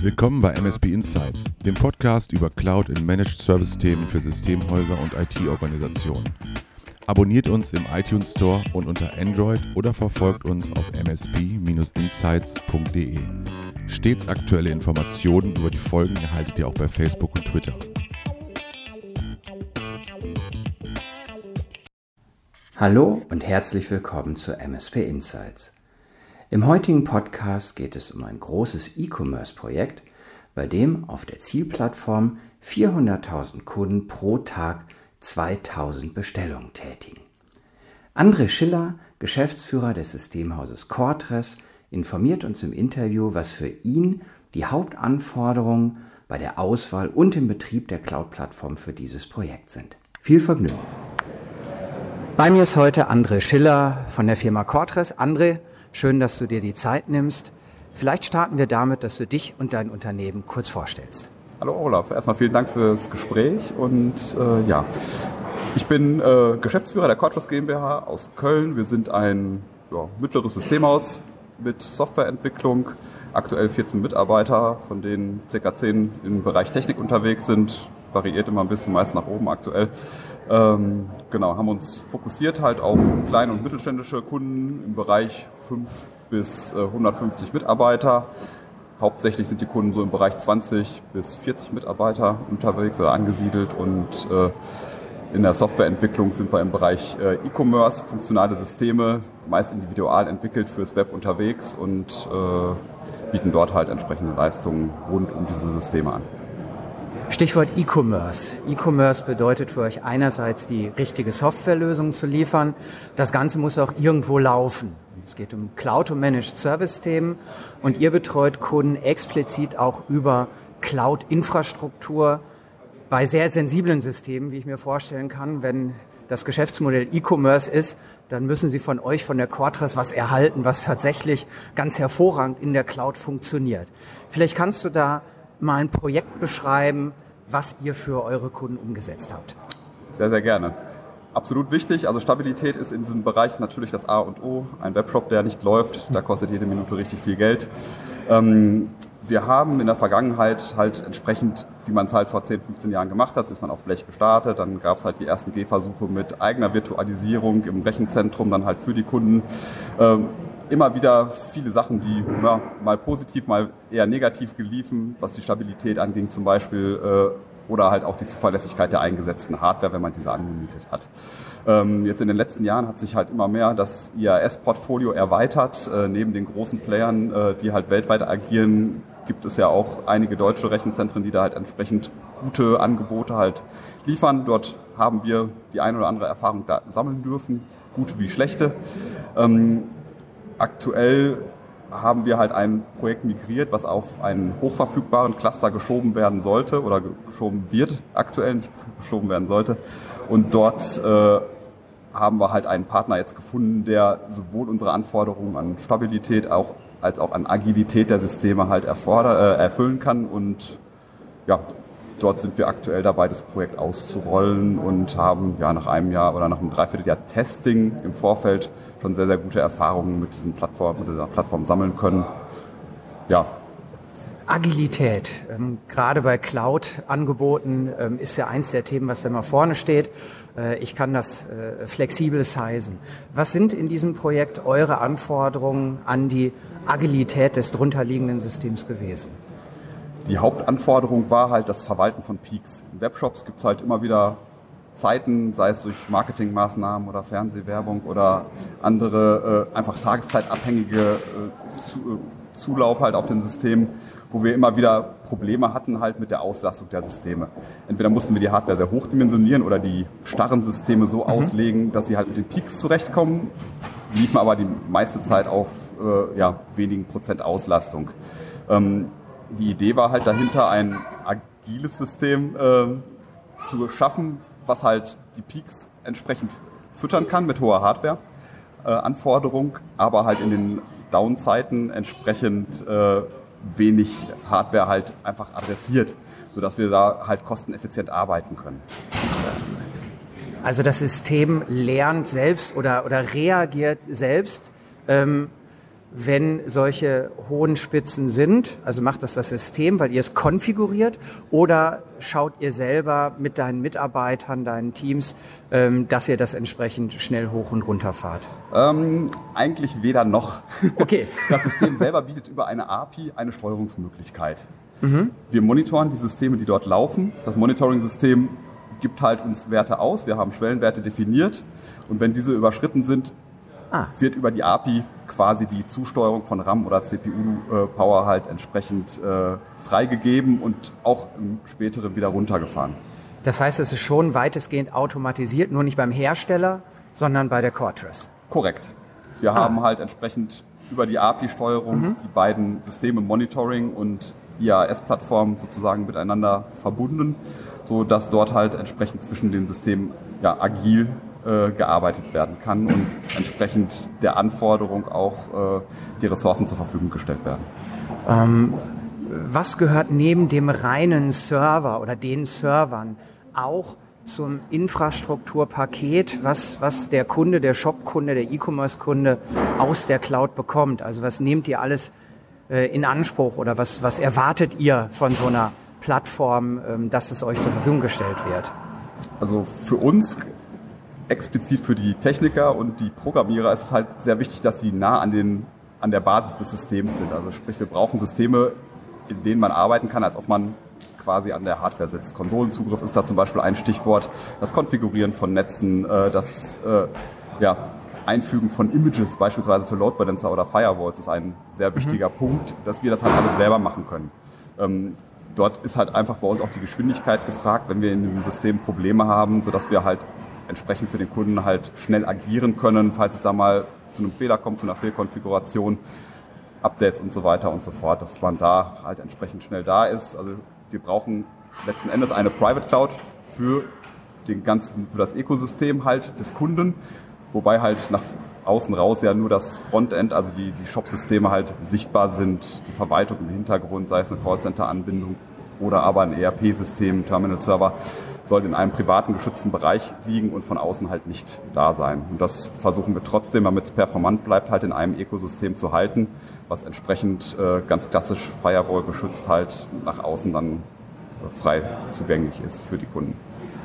Willkommen bei MSP Insights, dem Podcast über Cloud in Managed Service Themen für Systemhäuser und IT-Organisationen. Abonniert uns im iTunes Store und unter Android oder verfolgt uns auf msp-insights.de. Stets aktuelle Informationen über die Folgen erhaltet ihr auch bei Facebook und Twitter. Hallo und herzlich willkommen zu MSP Insights. Im heutigen Podcast geht es um ein großes E-Commerce-Projekt, bei dem auf der Zielplattform 400.000 Kunden pro Tag 2000 Bestellungen tätigen. André Schiller, Geschäftsführer des Systemhauses Cortres, informiert uns im Interview, was für ihn die Hauptanforderungen bei der Auswahl und im Betrieb der Cloud-Plattform für dieses Projekt sind. Viel Vergnügen! Bei mir ist heute André Schiller von der Firma Cortres. André, schön, dass du dir die Zeit nimmst. Vielleicht starten wir damit, dass du dich und dein Unternehmen kurz vorstellst. Hallo Olaf, erstmal vielen Dank fürs Gespräch und äh, ja, ich bin äh, Geschäftsführer der Cortres GmbH aus Köln. Wir sind ein ja, mittleres Systemhaus mit Softwareentwicklung, aktuell 14 Mitarbeiter, von denen ca. 10 im Bereich Technik unterwegs sind, variiert immer ein bisschen, meist nach oben aktuell. Ähm, genau, haben uns fokussiert halt auf kleine und mittelständische Kunden im Bereich 5 bis äh, 150 Mitarbeiter. Hauptsächlich sind die Kunden so im Bereich 20 bis 40 Mitarbeiter unterwegs oder angesiedelt und äh, in der Softwareentwicklung sind wir im Bereich äh, E-Commerce, funktionale Systeme, meist individual entwickelt fürs Web unterwegs und äh, bieten dort halt entsprechende Leistungen rund um diese Systeme an. Stichwort E-Commerce. E-Commerce bedeutet für euch einerseits die richtige Softwarelösung zu liefern. Das Ganze muss auch irgendwo laufen. Es geht um Cloud- und Managed Service-Themen und ihr betreut Kunden explizit auch über Cloud-Infrastruktur bei sehr sensiblen Systemen, wie ich mir vorstellen kann. Wenn das Geschäftsmodell E-Commerce ist, dann müssen Sie von euch, von der Quartras, was erhalten, was tatsächlich ganz hervorragend in der Cloud funktioniert. Vielleicht kannst du da mal ein Projekt beschreiben, was ihr für eure Kunden umgesetzt habt. Sehr, sehr gerne. Absolut wichtig. Also Stabilität ist in diesem Bereich natürlich das A und O. Ein Webshop, der nicht läuft, da kostet jede Minute richtig viel Geld. Ähm, wir haben in der Vergangenheit halt entsprechend, wie man es halt vor 10, 15 Jahren gemacht hat, ist man auf Blech gestartet, dann gab es halt die ersten Gehversuche mit eigener Virtualisierung im Rechenzentrum, dann halt für die Kunden. Ähm, immer wieder viele Sachen, die ja, mal positiv, mal eher negativ geliefen, was die Stabilität anging zum Beispiel äh, oder halt auch die Zuverlässigkeit der eingesetzten Hardware, wenn man diese angemietet hat. Ähm, jetzt in den letzten Jahren hat sich halt immer mehr das IAS-Portfolio erweitert. Äh, neben den großen Playern, äh, die halt weltweit agieren, gibt es ja auch einige deutsche Rechenzentren, die da halt entsprechend gute Angebote halt liefern. Dort haben wir die ein oder andere Erfahrung da sammeln dürfen, gute wie schlechte. Ähm, aktuell haben wir halt ein Projekt migriert, was auf einen hochverfügbaren Cluster geschoben werden sollte oder geschoben wird, aktuell nicht geschoben werden sollte. Und dort äh, haben wir halt einen Partner jetzt gefunden, der sowohl unsere Anforderungen an Stabilität auch, als auch an Agilität der Systeme halt erforder, äh, erfüllen kann. Und ja, dort sind wir aktuell dabei, das Projekt auszurollen und haben ja nach einem Jahr oder nach einem Dreivierteljahr Testing im Vorfeld schon sehr, sehr gute Erfahrungen mit diesen Plattformen, mit dieser Plattform sammeln können. Ja. Agilität, ähm, gerade bei Cloud-Angeboten ähm, ist ja eins der Themen, was da immer vorne steht. Äh, ich kann das äh, flexibel sizen. Was sind in diesem Projekt eure Anforderungen an die Agilität des drunterliegenden Systems gewesen? Die Hauptanforderung war halt das Verwalten von Peaks. In Webshops gibt es halt immer wieder Zeiten, sei es durch Marketingmaßnahmen oder Fernsehwerbung oder andere äh, einfach tageszeitabhängige äh, zu, äh, Zulauf halt auf den Systemen, wo wir immer wieder Probleme hatten halt mit der Auslastung der Systeme. Entweder mussten wir die Hardware sehr hochdimensionieren oder die starren Systeme so mhm. auslegen, dass sie halt mit den Peaks zurechtkommen, liefen aber die meiste Zeit auf äh, ja, wenigen Prozent Auslastung. Ähm, die Idee war halt dahinter, ein agiles System äh, zu schaffen, was halt die Peaks entsprechend füttern kann mit hoher Hardware-Anforderung, äh, aber halt in den Down-Zeiten entsprechend äh, wenig Hardware halt einfach adressiert, sodass wir da halt kosteneffizient arbeiten können. Also das System lernt selbst oder, oder reagiert selbst. Ähm wenn solche hohen Spitzen sind? Also macht das das System, weil ihr es konfiguriert? Oder schaut ihr selber mit deinen Mitarbeitern, deinen Teams, ähm, dass ihr das entsprechend schnell hoch und runter fahrt? Ähm, eigentlich weder noch. Okay. Das System selber bietet über eine API eine Steuerungsmöglichkeit. Mhm. Wir monitoren die Systeme, die dort laufen. Das Monitoring-System gibt halt uns Werte aus. Wir haben Schwellenwerte definiert. Und wenn diese überschritten sind, ah. wird über die API quasi die Zusteuerung von RAM oder CPU-Power halt entsprechend äh, freigegeben und auch im späteren wieder runtergefahren. Das heißt, es ist schon weitestgehend automatisiert, nur nicht beim Hersteller, sondern bei der Quarters. Korrekt. Wir ah. haben halt entsprechend über die API-Steuerung mhm. die beiden Systeme Monitoring und IAS-Plattform sozusagen miteinander verbunden, sodass dort halt entsprechend zwischen den Systemen ja, agil äh, gearbeitet werden kann und entsprechend der Anforderung auch äh, die Ressourcen zur Verfügung gestellt werden. Ähm, was gehört neben dem reinen Server oder den Servern auch zum Infrastrukturpaket, was, was der Kunde, der Shop-Kunde, der E-Commerce-Kunde aus der Cloud bekommt? Also was nehmt ihr alles äh, in Anspruch oder was, was erwartet ihr von so einer Plattform, ähm, dass es euch zur Verfügung gestellt wird? Also für uns explizit für die Techniker und die Programmierer ist es halt sehr wichtig, dass die nah an, den, an der Basis des Systems sind. Also sprich, wir brauchen Systeme, in denen man arbeiten kann, als ob man quasi an der Hardware sitzt. Konsolenzugriff ist da zum Beispiel ein Stichwort. Das Konfigurieren von Netzen, äh, das äh, ja, Einfügen von Images, beispielsweise für Load Balancer oder Firewalls, ist ein sehr mhm. wichtiger mhm. Punkt, dass wir das halt alles selber machen können. Ähm, dort ist halt einfach bei uns auch die Geschwindigkeit gefragt, wenn wir in dem System Probleme haben, sodass wir halt entsprechend für den Kunden halt schnell agieren können, falls es da mal zu einem Fehler kommt, zu einer Fehlkonfiguration, Updates und so weiter und so fort, dass man da halt entsprechend schnell da ist. Also wir brauchen letzten Endes eine Private Cloud für den ganzen, für das Ökosystem halt des Kunden, wobei halt nach außen raus ja nur das Frontend, also die, die Shop-Systeme halt sichtbar sind, die Verwaltung im Hintergrund, sei es eine Callcenter-Anbindung oder aber ein ERP-System, Terminal-Server, soll in einem privaten geschützten Bereich liegen und von außen halt nicht da sein. Und das versuchen wir trotzdem, damit es performant bleibt, halt in einem Ökosystem zu halten, was entsprechend äh, ganz klassisch Firewall geschützt halt nach außen dann äh, frei zugänglich ist für die Kunden.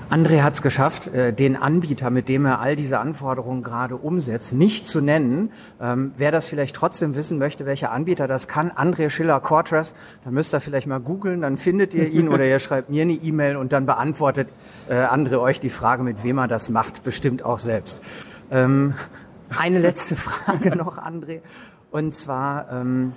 André hat es geschafft, äh, den Anbieter, mit dem er all diese Anforderungen gerade umsetzt, nicht zu nennen. Ähm, wer das vielleicht trotzdem wissen möchte, welcher Anbieter das kann, André Schiller Quarters, dann müsst ihr vielleicht mal googeln, dann findet ihr ihn oder ihr schreibt mir eine E-Mail und dann beantwortet äh, André euch die Frage, mit wem er das macht, bestimmt auch selbst. Ähm, eine letzte Frage noch, André. Und zwar, ähm,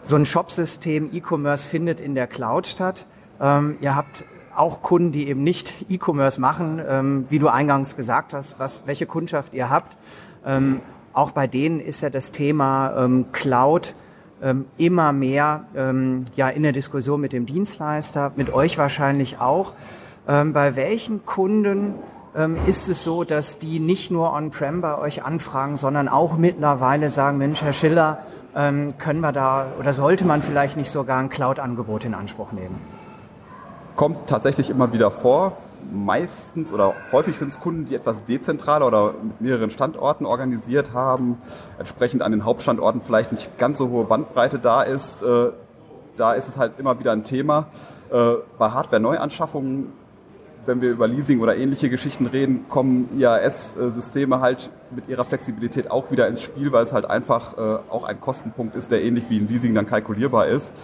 so ein Shopsystem, E-Commerce findet in der Cloud statt. Ähm, ihr habt auch Kunden, die eben nicht E-Commerce machen, ähm, wie du eingangs gesagt hast, was, welche Kundschaft ihr habt. Ähm, auch bei denen ist ja das Thema ähm, Cloud ähm, immer mehr ähm, ja, in der Diskussion mit dem Dienstleister, mit euch wahrscheinlich auch. Ähm, bei welchen Kunden ist es so, dass die nicht nur on-prem bei euch anfragen, sondern auch mittlerweile sagen, Mensch, Herr Schiller, können wir da oder sollte man vielleicht nicht sogar ein Cloud-Angebot in Anspruch nehmen? Kommt tatsächlich immer wieder vor. Meistens oder häufig sind es Kunden, die etwas dezentraler oder mit mehreren Standorten organisiert haben, entsprechend an den Hauptstandorten vielleicht nicht ganz so hohe Bandbreite da ist. Äh, da ist es halt immer wieder ein Thema. Äh, bei Hardware-Neuanschaffungen, wenn wir über Leasing oder ähnliche Geschichten reden, kommen IAS-Systeme halt mit ihrer Flexibilität auch wieder ins Spiel, weil es halt einfach äh, auch ein Kostenpunkt ist, der ähnlich wie ein Leasing dann kalkulierbar ist.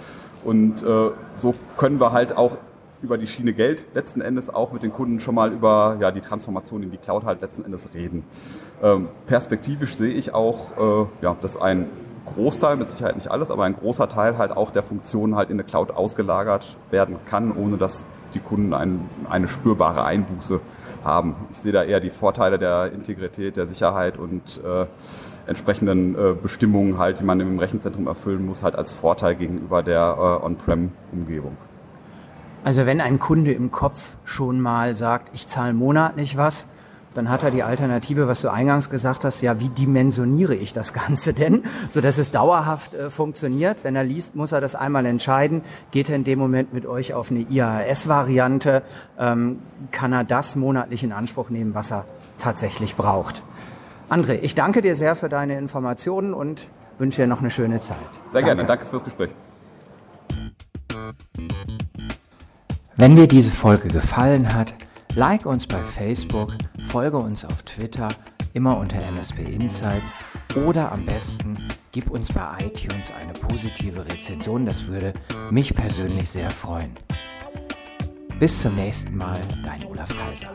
Und so können wir halt auch über die Schiene Geld letzten Endes auch mit den Kunden schon mal über ja, die Transformation in die Cloud halt letzten Endes reden. Ähm, perspektivisch sehe ich auch, äh, ja, dass ein Großteil, mit Sicherheit nicht alles, aber ein großer Teil halt auch der Funktionen halt in eine Cloud ausgelagert werden kann, ohne dass die Kunden ein, eine spürbare Einbuße haben. Ich sehe da eher die Vorteile der Integrität, der Sicherheit und äh, entsprechenden äh, Bestimmungen halt, die man im Rechenzentrum erfüllen muss, halt als Vorteil gegenüber der äh, On-Prem-Umgebung. Also wenn ein Kunde im Kopf schon mal sagt, ich zahle monatlich was, dann hat er die Alternative, was du eingangs gesagt hast, ja, wie dimensioniere ich das Ganze denn, so dass es dauerhaft äh, funktioniert. Wenn er liest, muss er das einmal entscheiden. Geht er in dem Moment mit euch auf eine IAS-Variante, ähm, kann er das monatlich in Anspruch nehmen, was er tatsächlich braucht. André, ich danke dir sehr für deine Informationen und wünsche dir noch eine schöne Zeit. Sehr Danke. gerne, danke fürs Gespräch. Wenn dir diese Folge gefallen hat, like uns bei Facebook, folge uns auf Twitter, immer unter MSP Insights oder am besten gib uns bei iTunes eine positive Rezension, das würde mich persönlich sehr freuen. Bis zum nächsten Mal, dein Olaf Kaiser.